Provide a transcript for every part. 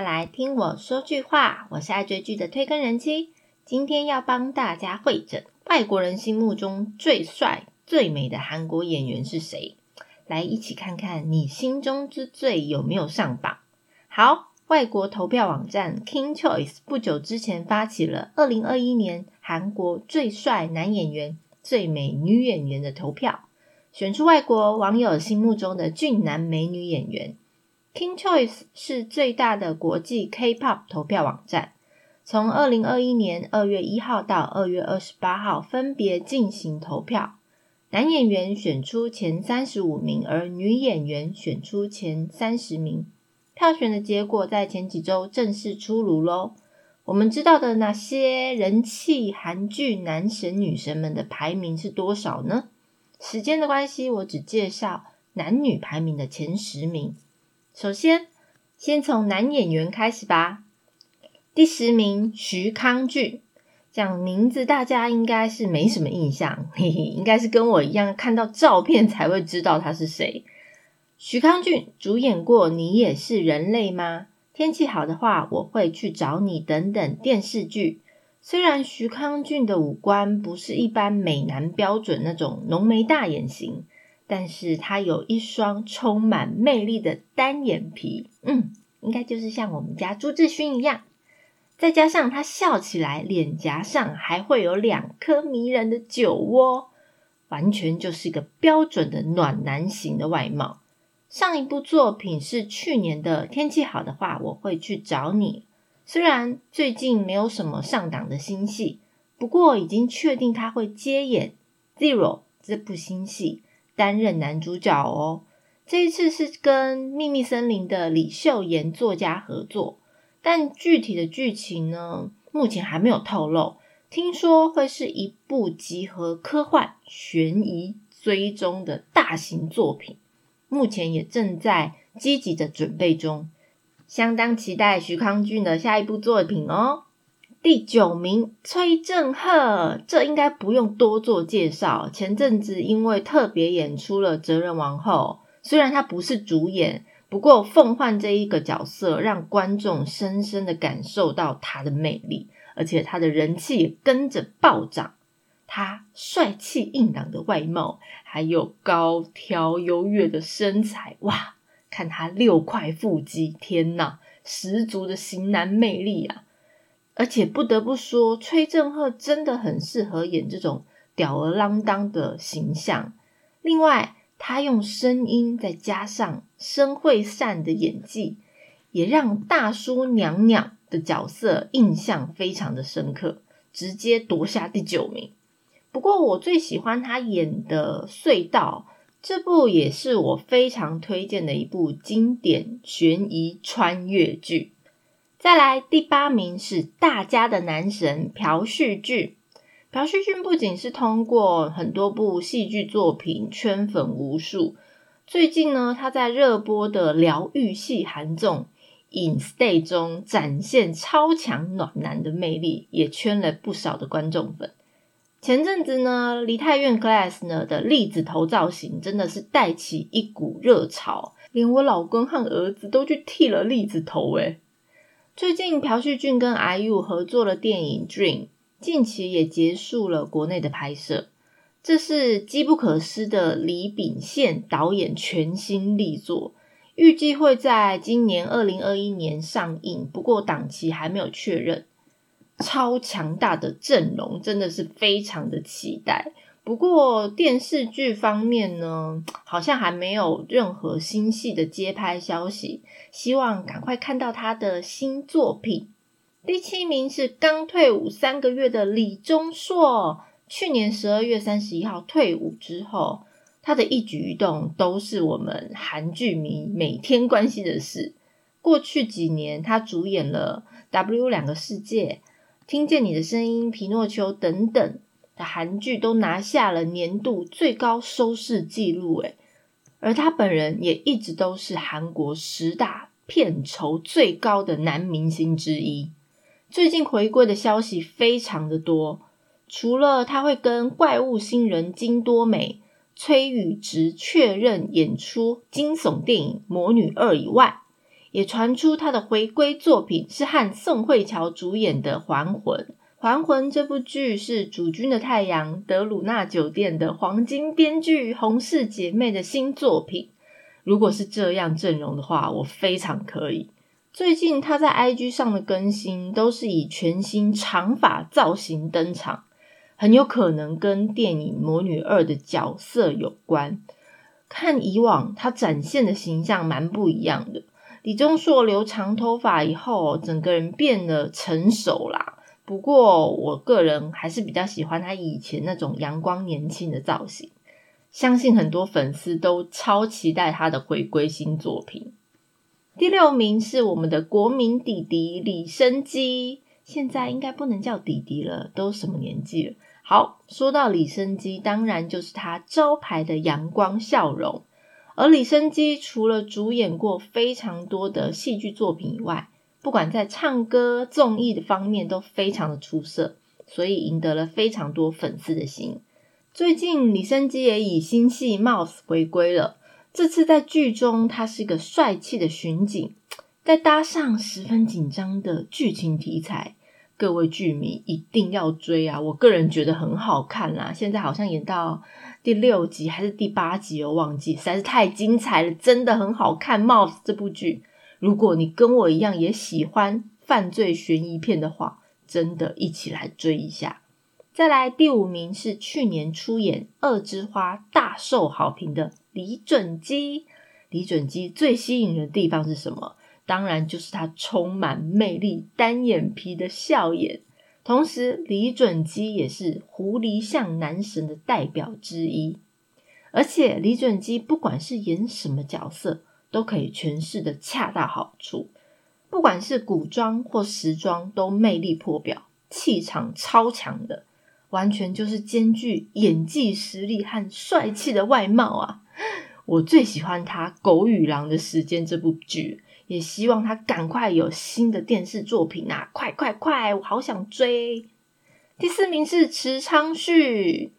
来听我说句话。我是爱追剧的推更人妻，今天要帮大家会诊外国人心目中最帅、最美的韩国演员是谁？来一起看看你心中之最有没有上榜。好，外国投票网站 King Choice 不久之前发起了二零二一年韩国最帅男演员、最美女演员的投票，选出外国网友心目中的俊男美女演员。King Choice 是最大的国际 K-pop 投票网站，从二零二一年二月一号到二月二十八号分别进行投票。男演员选出前三十五名，而女演员选出前三十名。票选的结果在前几周正式出炉喽。我们知道的那些人气韩剧男神女神们的排名是多少呢？时间的关系，我只介绍男女排名的前十名。首先，先从男演员开始吧。第十名徐康俊，讲名字大家应该是没什么印象，嘿嘿，应该是跟我一样看到照片才会知道他是谁。徐康俊主演过《你也是人类吗》？天气好的话，我会去找你等等电视剧。虽然徐康俊的五官不是一般美男标准那种浓眉大眼型。但是他有一双充满魅力的单眼皮，嗯，应该就是像我们家朱志勋一样。再加上他笑起来，脸颊上还会有两颗迷人的酒窝，完全就是一个标准的暖男型的外貌。上一部作品是去年的《天气好的话，我会去找你》。虽然最近没有什么上档的新戏，不过已经确定他会接演《Zero》这部新戏。担任男主角哦，这一次是跟《秘密森林》的李秀妍作家合作，但具体的剧情呢，目前还没有透露。听说会是一部集合科幻、悬疑、追踪的大型作品，目前也正在积极的准备中，相当期待徐康俊的下一部作品哦。第九名崔振赫，这应该不用多做介绍。前阵子因为特别演出了《哲人王后》，虽然他不是主演，不过奉焕这一个角色让观众深深的感受到他的魅力，而且他的人气也跟着暴涨。他帅气硬朗的外貌，还有高挑优越的身材，哇！看他六块腹肌，天呐，十足的型男魅力啊！而且不得不说，崔振赫真的很适合演这种吊儿郎当的形象。另外，他用声音再加上申惠善的演技，也让大叔娘娘的角色印象非常的深刻，直接夺下第九名。不过，我最喜欢他演的《隧道》这部，也是我非常推荐的一部经典悬疑穿越剧。再来第八名是大家的男神朴叙俊。朴叙俊不仅是通过很多部戏剧作品圈粉无数，最近呢，他在热播的疗愈系韩综《In Stay》中展现超强暖男的魅力，也圈了不少的观众粉。前阵子呢，梨泰院 Class 呢的栗子头造型真的是带起一股热潮，连我老公和儿子都去剃了栗子头，诶最近朴叙俊跟 IU 合作了电影《Dream》，近期也结束了国内的拍摄。这是机不可失的李秉宪导演全新力作，预计会在今年二零二一年上映，不过档期还没有确认。超强大的阵容，真的是非常的期待。不过电视剧方面呢，好像还没有任何新戏的接拍消息，希望赶快看到他的新作品。第七名是刚退伍三个月的李钟硕，去年十二月三十一号退伍之后，他的一举一动都是我们韩剧迷每天关心的事。过去几年，他主演了《W 两个世界》、《听见你的声音》、《皮诺丘》等等。韩剧都拿下了年度最高收视纪录，诶而他本人也一直都是韩国十大片酬最高的男明星之一。最近回归的消息非常的多，除了他会跟怪物新人金多美、崔宇植确认演出惊悚电影《魔女二》以外，也传出他的回归作品是和宋慧乔主演的《还魂》。《还魂》这部剧是《主君的太阳》德鲁纳酒店的黄金编剧洪氏姐妹的新作品。如果是这样阵容的话，我非常可以。最近他在 IG 上的更新都是以全新长发造型登场，很有可能跟电影《魔女二》的角色有关。看以往他展现的形象蛮不一样的。李钟硕留长头发以后，整个人变得成熟啦。不过我个人还是比较喜欢他以前那种阳光年轻的造型。相信很多粉丝都超期待他的回归新作品。第六名是我们的国民弟弟李生基，现在应该不能叫弟弟了，都什么年纪了？好，说到李生基，当然就是他招牌的阳光笑容。而李生基除了主演过非常多的戏剧作品以外，不管在唱歌、综艺的方面都非常的出色，所以赢得了非常多粉丝的心。最近李生基也以新戏《Mouse》回归了。这次在剧中，他是一个帅气的巡警，再搭上十分紧张的剧情题材，各位剧迷一定要追啊！我个人觉得很好看啦。现在好像演到第六集还是第八集，我忘记，实在是太精彩了，真的很好看。《Mouse》这部剧，如果你跟我一样也喜欢犯罪悬疑片的话，真的一起来追一下。再来第五名是去年出演《二之花》大受好评的李准基。李准基最吸引人的地方是什么？当然就是他充满魅力、单眼皮的笑眼。同时，李准基也是狐狸像男神的代表之一。而且，李准基不管是演什么角色，都可以诠释的恰到好处。不管是古装或时装，都魅力破表，气场超强的。完全就是兼具演技实力和帅气的外貌啊！我最喜欢他《狗与狼的时间》这部剧，也希望他赶快有新的电视作品啊！快快快，我好想追。第四名是池昌旭，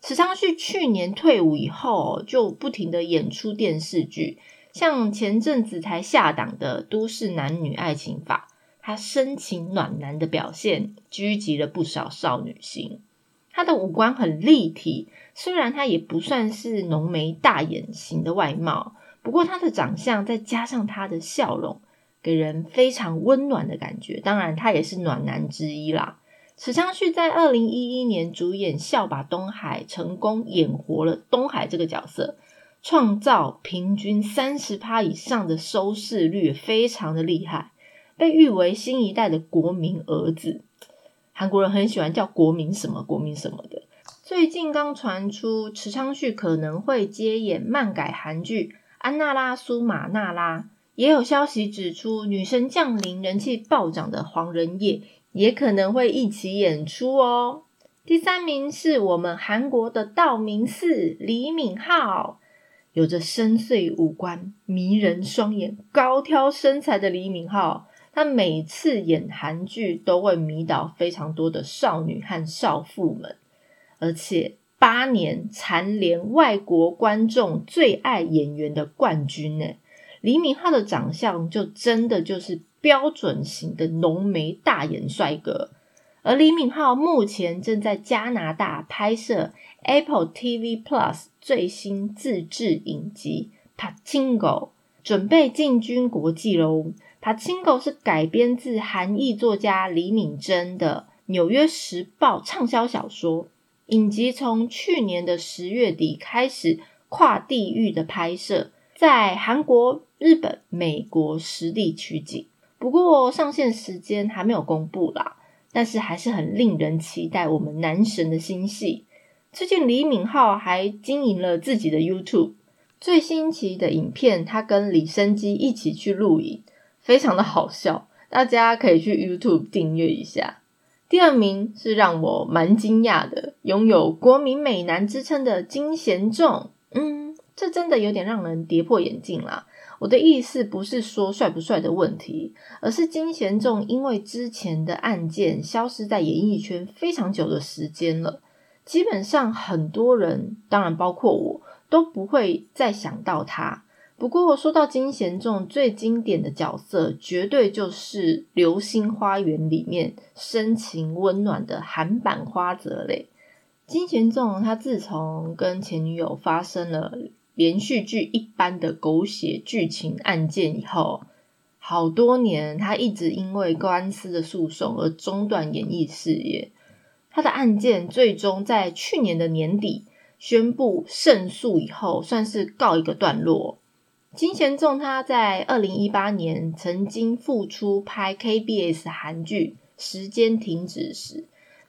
池昌旭去年退伍以后就不停的演出电视剧，像前阵子才下档的《都市男女爱情法》，他深情暖男的表现，聚集了不少少女心。他的五官很立体，虽然他也不算是浓眉大眼型的外貌，不过他的长相再加上他的笑容，给人非常温暖的感觉。当然，他也是暖男之一啦。池昌旭在二零一一年主演《笑把东海》，成功演活了东海这个角色，创造平均三十趴以上的收视率，非常的厉害，被誉为新一代的国民儿子。韩国人很喜欢叫国民什么国民什么的。最近刚传出池昌旭可能会接演漫改韩剧《安娜拉苏玛娜拉》，也有消息指出女神降临人气暴涨的黄仁烨也可能会一起演出哦。第三名是我们韩国的道明寺李敏镐，有着深邃五官、迷人双眼、高挑身材的李敏镐。他每次演韩剧都会迷倒非常多的少女和少妇们，而且八年蝉联外国观众最爱演员的冠军呢。李敏镐的长相就真的就是标准型的浓眉大眼帅哥，而李敏镐目前正在加拿大拍摄 Apple TV Plus 最新自制影集《Pachingo》，准备进军国际喽。《帕青狗》是改编自韩裔作家李敏珍的《纽约时报》畅销小说。影集从去年的十月底开始跨地域的拍摄，在韩国、日本、美国实地取景。不过上线时间还没有公布啦，但是还是很令人期待我们男神的新戏。最近李敏镐还经营了自己的 YouTube，最新期的影片，他跟李生基一起去录影。非常的好笑，大家可以去 YouTube 订阅一下。第二名是让我蛮惊讶的，拥有国民美男之称的金贤重。嗯，这真的有点让人跌破眼镜啦。我的意思不是说帅不帅的问题，而是金贤重因为之前的案件消失在演艺圈非常久的时间了，基本上很多人，当然包括我都不会再想到他。不过说到金贤重，最经典的角色绝对就是《流星花园》里面深情温暖的韩版花泽类。金贤重他自从跟前女友发生了连续剧一般的狗血剧情案件以后，好多年他一直因为官司的诉讼而中断演艺事业。他的案件最终在去年的年底宣布胜诉以后，算是告一个段落。金贤重他在二零一八年曾经复出拍 KBS 韩剧《时间停止时》，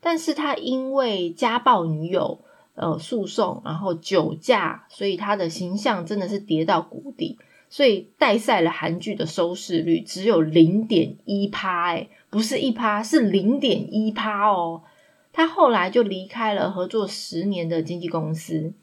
但是他因为家暴女友呃诉讼，然后酒驾，所以他的形象真的是跌到谷底，所以带赛了韩剧的收视率只有零点一趴，哎，不是一趴，是零点一趴哦。他后来就离开了合作十年的经纪公司，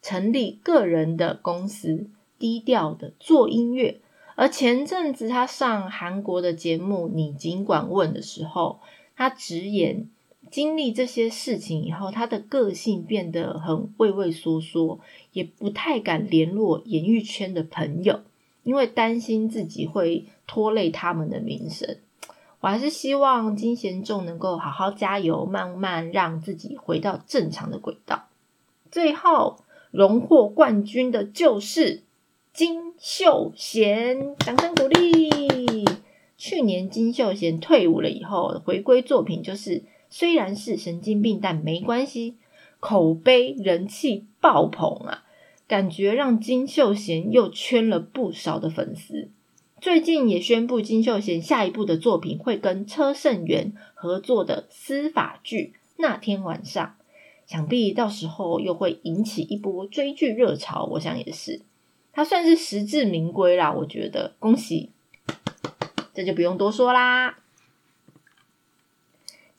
成立个人的公司。低调的做音乐，而前阵子他上韩国的节目《你尽管问》的时候，他直言经历这些事情以后，他的个性变得很畏畏缩缩，也不太敢联络演艺圈的朋友，因为担心自己会拖累他们的名声。我还是希望金贤重能够好好加油，慢慢让自己回到正常的轨道。最后荣获冠军的就是。金秀贤，掌声鼓励。去年金秀贤退伍了以后，回归作品就是虽然是神经病，但没关系，口碑人气爆棚啊！感觉让金秀贤又圈了不少的粉丝。最近也宣布金秀贤下一部的作品会跟车胜元合作的司法剧。那天晚上，想必到时候又会引起一波追剧热潮。我想也是。他算是实至名归啦，我觉得恭喜，这就不用多说啦。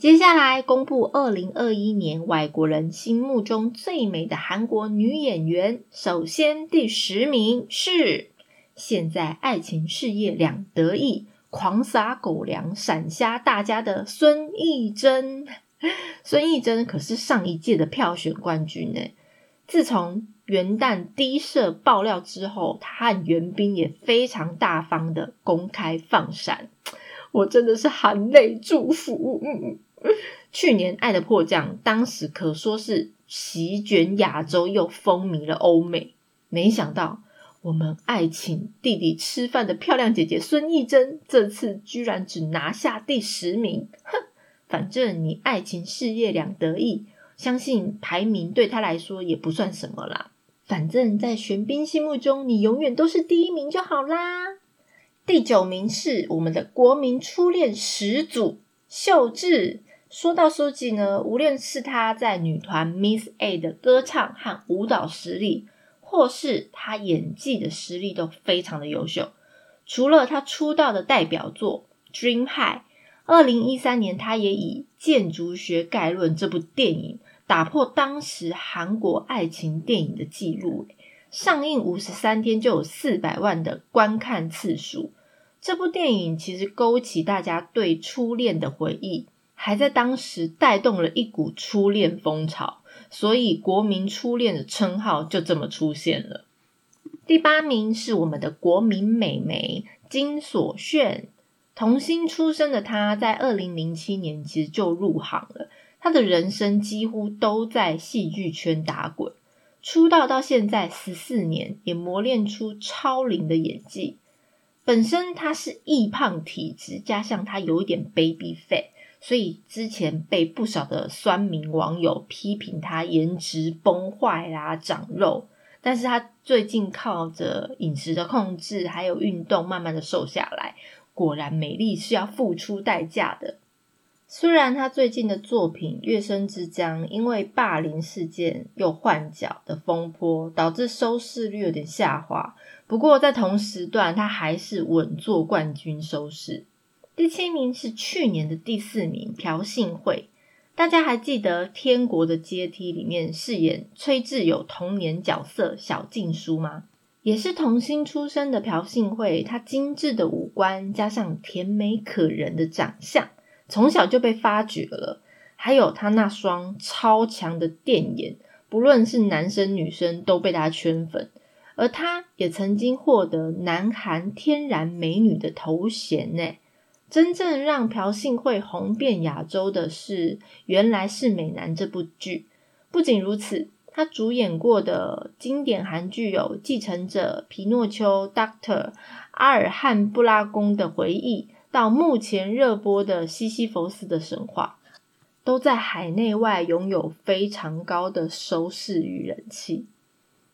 接下来公布二零二一年外国人心目中最美的韩国女演员，首先第十名是现在爱情事业两得意、狂撒狗粮、闪瞎大家的孙艺珍。孙艺珍可是上一届的票选冠军呢，自从。元旦低射爆料之后，他和袁彬也非常大方的公开放闪，我真的是含泪祝福。去年《爱的迫降》当时可说是席卷亚洲，又风靡了欧美。没想到我们爱请弟弟吃饭的漂亮姐姐孙艺珍，这次居然只拿下第十名。哼，反正你爱情事业两得意，相信排名对他来说也不算什么啦。反正，在玄彬心目中，你永远都是第一名就好啦。第九名是我们的国民初恋始祖秀智。说到书记呢，无论是他在女团 Miss A 的歌唱和舞蹈实力，或是他演技的实力，都非常的优秀。除了他出道的代表作《Dream High》，二零一三年，他也以《建筑学概论》这部电影。打破当时韩国爱情电影的记录，上映五十三天就有四百万的观看次数。这部电影其实勾起大家对初恋的回忆，还在当时带动了一股初恋风潮，所以国民初恋的称号就这么出现了。第八名是我们的国民美眉金所炫，童星出身的她在二零零七年其实就入行了。她的人生几乎都在戏剧圈打滚，出道到现在十四年，也磨练出超龄的演技。本身她是易胖体质，加上她有一点 baby fat，所以之前被不少的酸民网友批评他颜值崩坏啦、长肉。但是他最近靠着饮食的控制，还有运动，慢慢的瘦下来。果然，美丽是要付出代价的。虽然他最近的作品《月升之江》因为霸凌事件又换角的风波，导致收视率有点下滑。不过在同时段，他还是稳坐冠军收视。第七名是去年的第四名朴信惠。大家还记得《天国的阶梯》里面饰演崔智友童年角色小静书吗？也是童星出身的朴信惠，她精致的五官加上甜美可人的长相。从小就被发掘了，还有她那双超强的电眼，不论是男生女生都被她圈粉。而她也曾经获得南韩天然美女的头衔呢。真正让朴信惠红遍亚洲的是《原来是美男》这部剧。不仅如此，她主演过的经典韩剧有《继承者》《皮诺丘》《Doctor》《阿尔汉布拉宫的回忆》，到目前热播的《西西弗斯的神话》。都在海内外拥有非常高的收视与人气。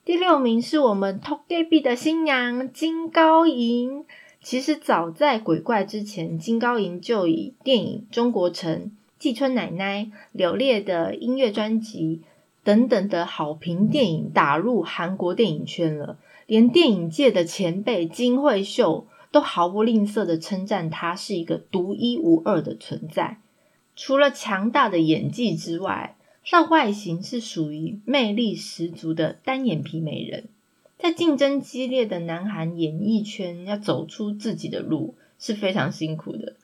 第六名是我们 Togepi 的新娘金高银。其实早在鬼怪之前，金高银就以电影《中国城》、季春奶奶、柳烈的音乐专辑等等的好评电影打入韩国电影圈了。连电影界的前辈金惠秀都毫不吝啬的称赞她是一个独一无二的存在。除了强大的演技之外，她外形是属于魅力十足的单眼皮美人。在竞争激烈的南韩演艺圈，要走出自己的路是非常辛苦的。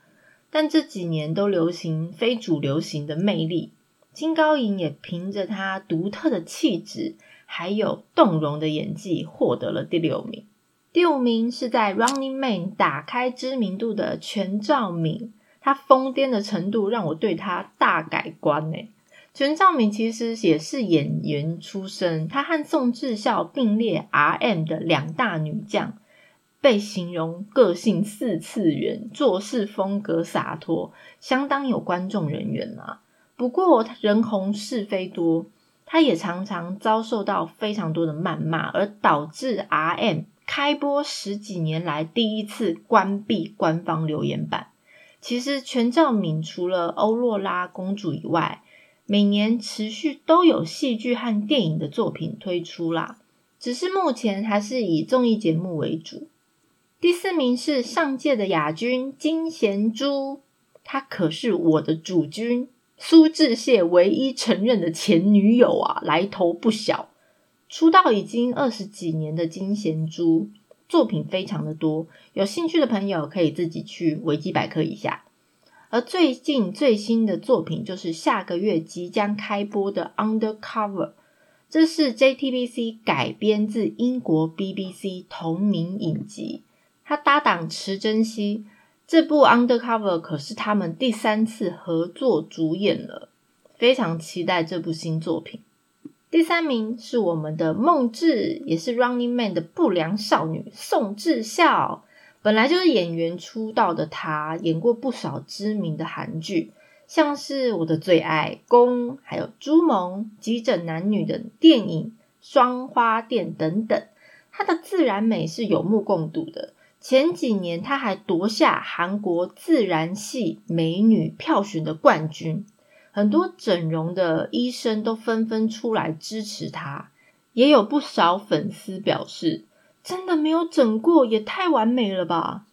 但这几年都流行非主流型的魅力，金高银也凭着她独特的气质，还有动容的演技，获得了第六名。第五名是在《Running Man》打开知名度的全照敏。他疯癫的程度让我对他大改观呢。全兆敏其实也是演员出身，他和宋智孝并列 R.M 的两大女将，被形容个性四次元，做事风格洒脱，相当有观众人缘啊。不过人红是非多，他也常常遭受到非常多的谩骂，而导致 R.M 开播十几年来第一次关闭官方留言板。其实全兆敏除了欧若拉公主以外，每年持续都有戏剧和电影的作品推出啦。只是目前还是以综艺节目为主。第四名是上届的亚军金贤珠，她可是我的主君苏志燮唯一承认的前女友啊，来头不小。出道已经二十几年的金贤珠。作品非常的多，有兴趣的朋友可以自己去维基百科一下。而最近最新的作品就是下个月即将开播的《Undercover》，这是 JTBC 改编自英国 BBC 同名影集。他搭档池珍熙，这部《Undercover》可是他们第三次合作主演了，非常期待这部新作品。第三名是我们的梦智，也是 Running Man 的不良少女宋智孝。本来就是演员出道的她，演过不少知名的韩剧，像是我的最爱《宫》，还有《朱蒙急诊男女》的电影《双花店》等等。她的自然美是有目共睹的。前几年她还夺下韩国自然系美女票选的冠军。很多整容的医生都纷纷出来支持他，也有不少粉丝表示：“真的没有整过，也太完美了吧！”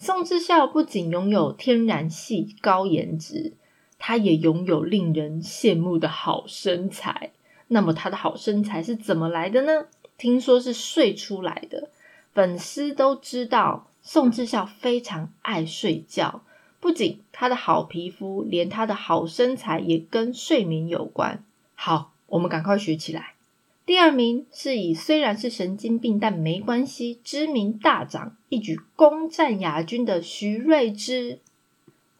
宋智孝不仅拥有天然系高颜值，他也拥有令人羡慕的好身材。那么他的好身材是怎么来的呢？听说是睡出来的。粉丝都知道，宋智孝非常爱睡觉。不仅他的好皮肤，连他的好身材也跟睡眠有关。好，我们赶快学起来。第二名是以虽然是神经病，但没关系，知名大涨，一举攻占亚军的徐瑞芝。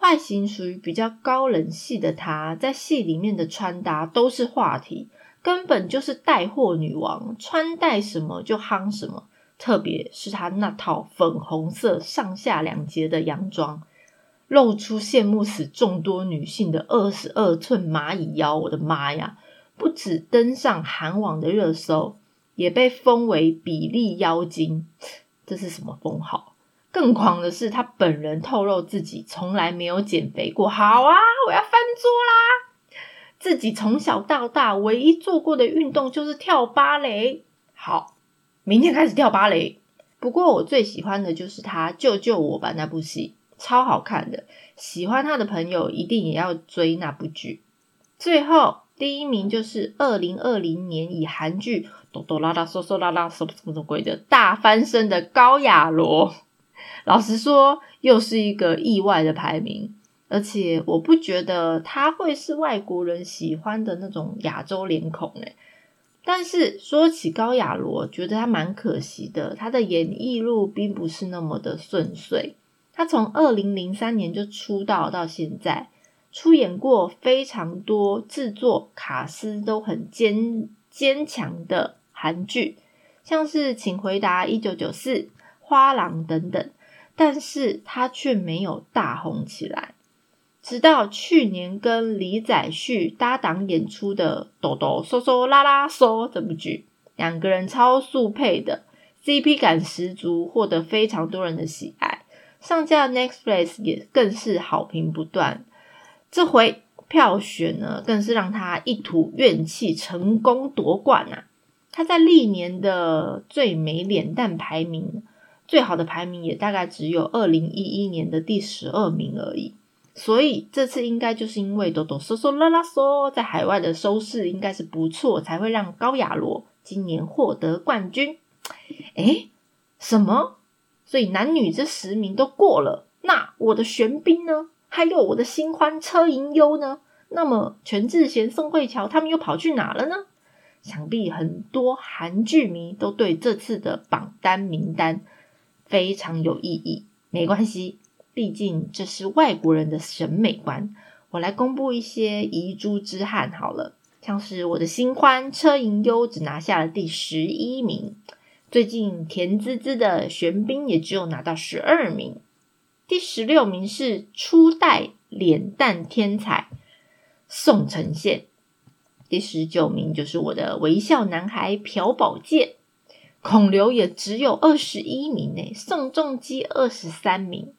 外形属于比较高冷系的她，在戏里面的穿搭都是话题，根本就是带货女王，穿戴什么就夯什么。特别是她那套粉红色上下两截的洋装。露出羡慕死众多女性的二十二寸蚂蚁腰，我的妈呀！不止登上韩网的热搜，也被封为比例妖精，这是什么封号？更狂的是，他本人透露自己从来没有减肥过。好啊，我要翻桌啦！自己从小到大唯一做过的运动就是跳芭蕾。好，明天开始跳芭蕾。不过我最喜欢的就是他救救我吧那部戏。超好看的，喜欢他的朋友一定也要追那部剧。最后第一名就是二零二零年以韩剧哆哆啦啦嗦嗦啦啦什么什么鬼的大翻身的高雅罗。老实说，又是一个意外的排名，而且我不觉得他会是外国人喜欢的那种亚洲脸孔诶。但是说起高雅罗，觉得他蛮可惜的，他的演艺路并不是那么的顺遂。他从二零零三年就出道到现在，出演过非常多制作卡司都很坚坚强的韩剧，像是《请回答一九九四》《花郎》等等，但是他却没有大红起来。直到去年跟李宰旭搭档演出的《抖抖嗦嗦啦啦嗦》这部剧，两个人超速配的 CP 感十足，获得非常多人的喜爱。上架 Netflix 也更是好评不断。这回票选呢，更是让他一吐怨气，成功夺冠啊！他在历年的最美脸蛋排名，最好的排名也大概只有二零一一年的第十二名而已。所以这次应该就是因为哆哆嗦嗦啦啦嗦在海外的收视应该是不错，才会让高雅罗今年获得冠军。诶，什么？所以男女这十名都过了，那我的玄彬呢？还有我的新欢车银优呢？那么全智贤、宋慧乔他们又跑去哪了呢？想必很多韩剧迷都对这次的榜单名单非常有意义。没关系。毕竟这是外国人的审美观，我来公布一些遗珠之憾好了，像是我的新欢车银优只拿下了第十一名，最近甜滋滋的玄彬也只有拿到十二名，第十六名是初代脸蛋天才宋承宪，第十九名就是我的微笑男孩朴宝剑，孔刘也只有二十一名呢，宋仲基二十三名。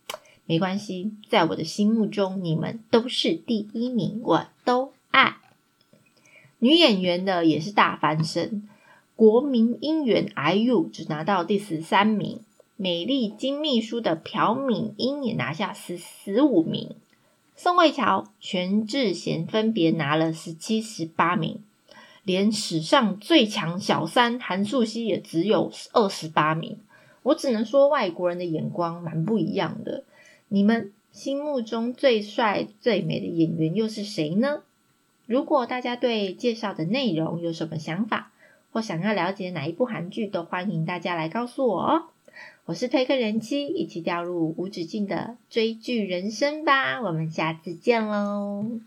没关系，在我的心目中，你们都是第一名，我都爱。女演员的也是大翻身，国民姻缘 IU 只拿到第十三名，美丽金秘书的朴敏英也拿下十十五名，宋慧乔、全智贤分别拿了十七、十八名，连史上最强小三韩素汐也只有二十八名。我只能说，外国人的眼光蛮不一样的。你们心目中最帅最美的演员又是谁呢？如果大家对介绍的内容有什么想法，或想要了解哪一部韩剧，都欢迎大家来告诉我哦。我是推客人妻，一起掉入无止境的追剧人生吧。我们下次见喽。